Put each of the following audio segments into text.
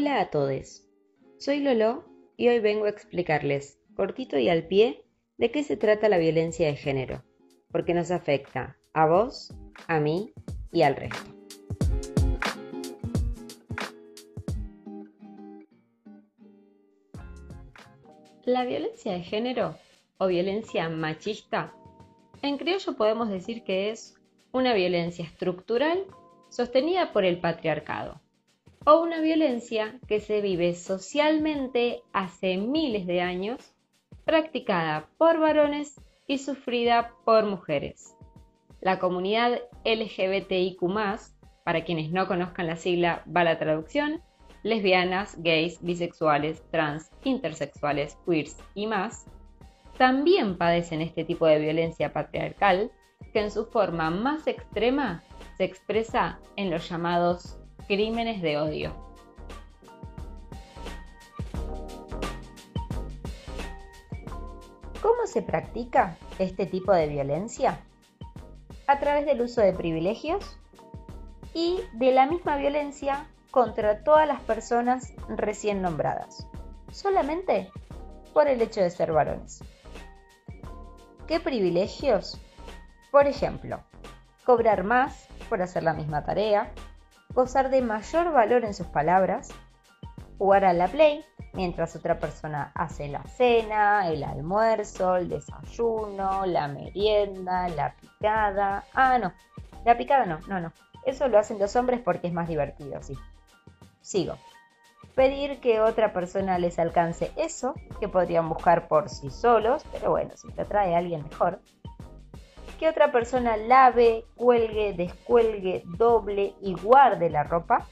Hola a todos, soy Lolo y hoy vengo a explicarles, cortito y al pie, de qué se trata la violencia de género, porque nos afecta a vos, a mí y al resto. La violencia de género o violencia machista, en criollo podemos decir que es una violencia estructural sostenida por el patriarcado o una violencia que se vive socialmente hace miles de años, practicada por varones y sufrida por mujeres. La comunidad LGBTIQ, para quienes no conozcan la sigla, va la traducción, lesbianas, gays, bisexuales, trans, intersexuales, queers y más, también padecen este tipo de violencia patriarcal que en su forma más extrema se expresa en los llamados crímenes de odio. ¿Cómo se practica este tipo de violencia? A través del uso de privilegios y de la misma violencia contra todas las personas recién nombradas, solamente por el hecho de ser varones. ¿Qué privilegios? Por ejemplo, cobrar más por hacer la misma tarea, gozar de mayor valor en sus palabras, jugar a la play mientras otra persona hace la cena, el almuerzo, el desayuno, la merienda, la picada. Ah, no, la picada no, no, no. Eso lo hacen los hombres porque es más divertido, sí. Sigo pedir que otra persona les alcance eso que podrían buscar por sí solos, pero bueno, si te trae alguien mejor. Que otra persona lave, cuelgue, descuelgue, doble y guarde la ropa,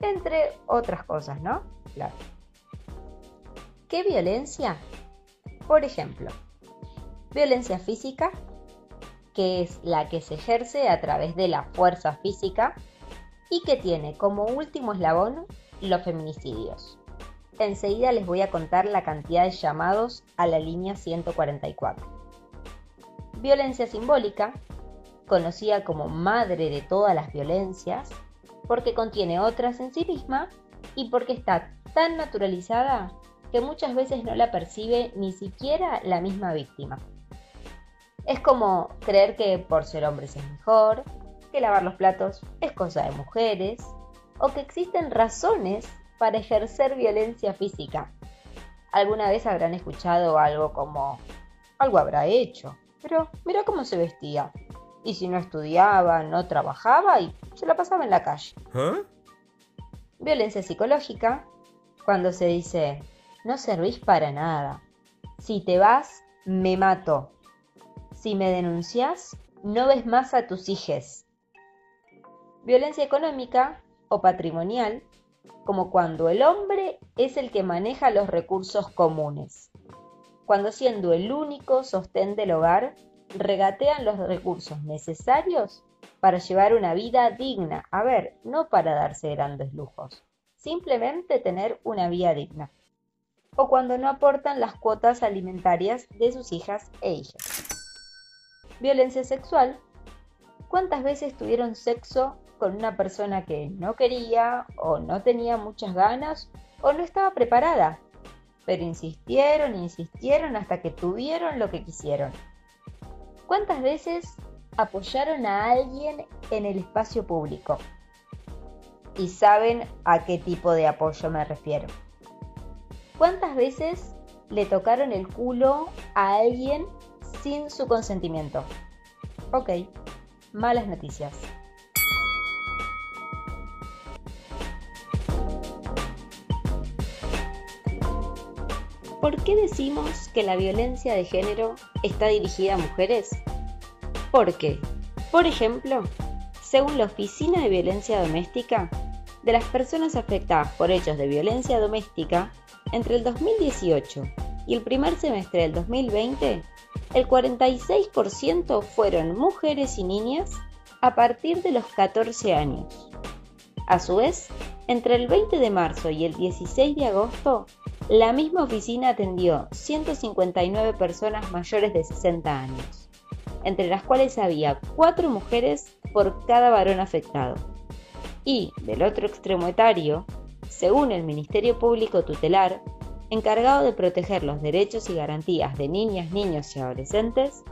entre otras cosas, ¿no? Claro. ¿Qué violencia? Por ejemplo, violencia física, que es la que se ejerce a través de la fuerza física y que tiene como último eslabón los feminicidios. Enseguida les voy a contar la cantidad de llamados a la línea 144. Violencia simbólica, conocida como madre de todas las violencias, porque contiene otras en sí misma y porque está tan naturalizada que muchas veces no la percibe ni siquiera la misma víctima. Es como creer que por ser hombres es mejor, que lavar los platos es cosa de mujeres, o que existen razones para ejercer violencia física. Alguna vez habrán escuchado algo como, algo habrá hecho, pero mira cómo se vestía. Y si no estudiaba, no trabajaba y se la pasaba en la calle. ¿Eh? Violencia psicológica, cuando se dice, no servís para nada. Si te vas, me mato. Si me denuncias, no ves más a tus hijes. Violencia económica, o patrimonial, como cuando el hombre es el que maneja los recursos comunes, cuando siendo el único sostén del hogar, regatean los recursos necesarios para llevar una vida digna, a ver, no para darse grandes lujos, simplemente tener una vida digna. O cuando no aportan las cuotas alimentarias de sus hijas e hijas. Violencia sexual. ¿Cuántas veces tuvieron sexo con una persona que no quería o no tenía muchas ganas o no estaba preparada. Pero insistieron, insistieron hasta que tuvieron lo que quisieron. ¿Cuántas veces apoyaron a alguien en el espacio público? Y saben a qué tipo de apoyo me refiero. ¿Cuántas veces le tocaron el culo a alguien sin su consentimiento? Ok, malas noticias. ¿Por qué decimos que la violencia de género está dirigida a mujeres? Porque, por ejemplo, según la Oficina de Violencia Doméstica, de las personas afectadas por hechos de violencia doméstica, entre el 2018 y el primer semestre del 2020, el 46% fueron mujeres y niñas a partir de los 14 años. A su vez, entre el 20 de marzo y el 16 de agosto, la misma oficina atendió 159 personas mayores de 60 años, entre las cuales había 4 mujeres por cada varón afectado. Y, del otro extremo etario, según el Ministerio Público Tutelar, encargado de proteger los derechos y garantías de niñas, niños y adolescentes,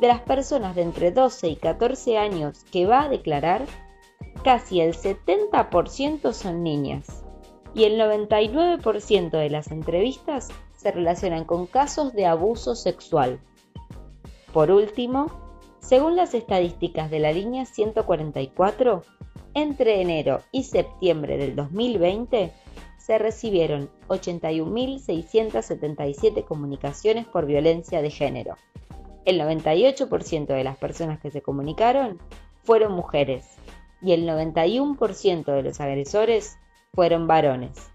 de las personas de entre 12 y 14 años que va a declarar, casi el 70% son niñas y el 99% de las entrevistas se relacionan con casos de abuso sexual. Por último, según las estadísticas de la línea 144, entre enero y septiembre del 2020 se recibieron 81.677 comunicaciones por violencia de género. El 98% de las personas que se comunicaron fueron mujeres y el 91% de los agresores fueron varones.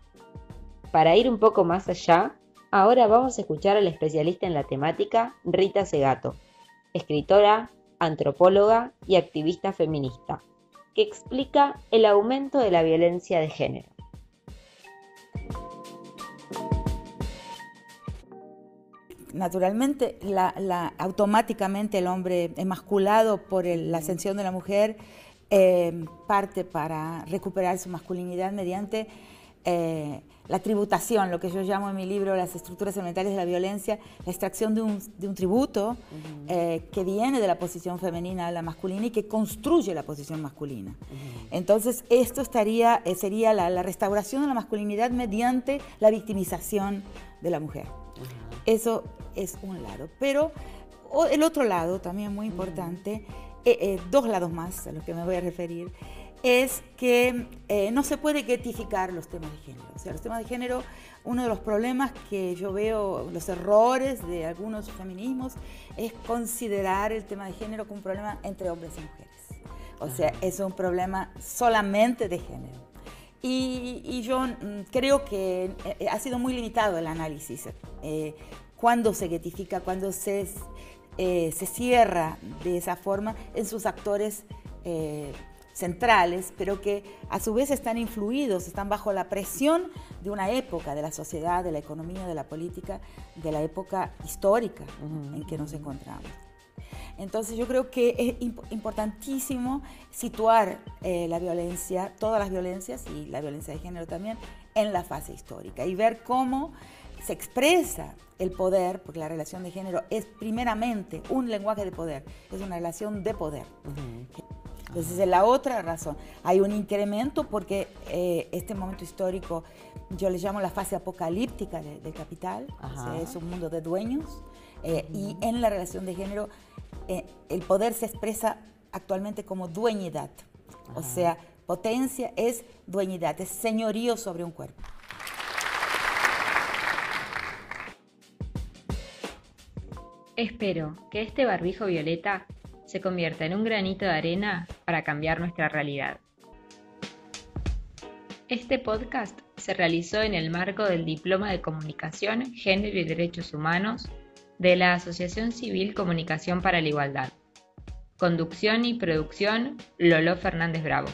Para ir un poco más allá, ahora vamos a escuchar al especialista en la temática Rita Segato, escritora, antropóloga y activista feminista, que explica el aumento de la violencia de género. naturalmente, automáticamente el hombre emasculado por la ascensión de la mujer eh, parte para recuperar su masculinidad mediante eh, la tributación, lo que yo llamo en mi libro las estructuras elementales de la violencia, la extracción de un, tributo eh, que viene de la posición femenina a la masculina y que construye la posición masculina. Entonces, esto estaría, sería la, la, restauración de la masculinidad mediante la victimización de la mujer. Eso es un lado. Pero el otro lado, también muy importante, eh, eh, dos lados más a los que me voy a referir, es que eh, no se puede getificar los temas de género. O sea, los temas de género, uno de los problemas que yo veo, los errores de algunos feminismos, es considerar el tema de género como un problema entre hombres y mujeres. O sea, es un problema solamente de género. Y, yo mm, creo que ha sido muy limitado el análisis cuando se getifica, cuando se, eh, se cierra de esa forma en sus actores eh, centrales, pero que a su vez están influidos, están bajo la presión de una época, de la sociedad, de la economía, de la política, de la época histórica en que nos encontramos. Entonces yo creo que es importantísimo situar eh, la violencia, todas las violencias y la violencia de género también, en la fase histórica y ver cómo se expresa el poder, porque la relación de género es primeramente un lenguaje de poder, es una relación de poder. Entonces, es la otra razón. Hay un incremento porque eh, este momento histórico, yo le llamo la fase apocalíptica del capital, es un mundo de dueños, eh, y en la relación de género, eh, el poder se expresa actualmente como dueñidad. O sea, potencia es dueñidad, es señorío sobre un cuerpo. Espero que este barbijo violeta se convierta en un granito de arena para cambiar nuestra realidad. Este podcast se realizó en el marco del Diploma de Comunicación, Género y Derechos Humanos de la Asociación Civil Comunicación para la Igualdad. Conducción y producción, Lolo Fernández Bravo.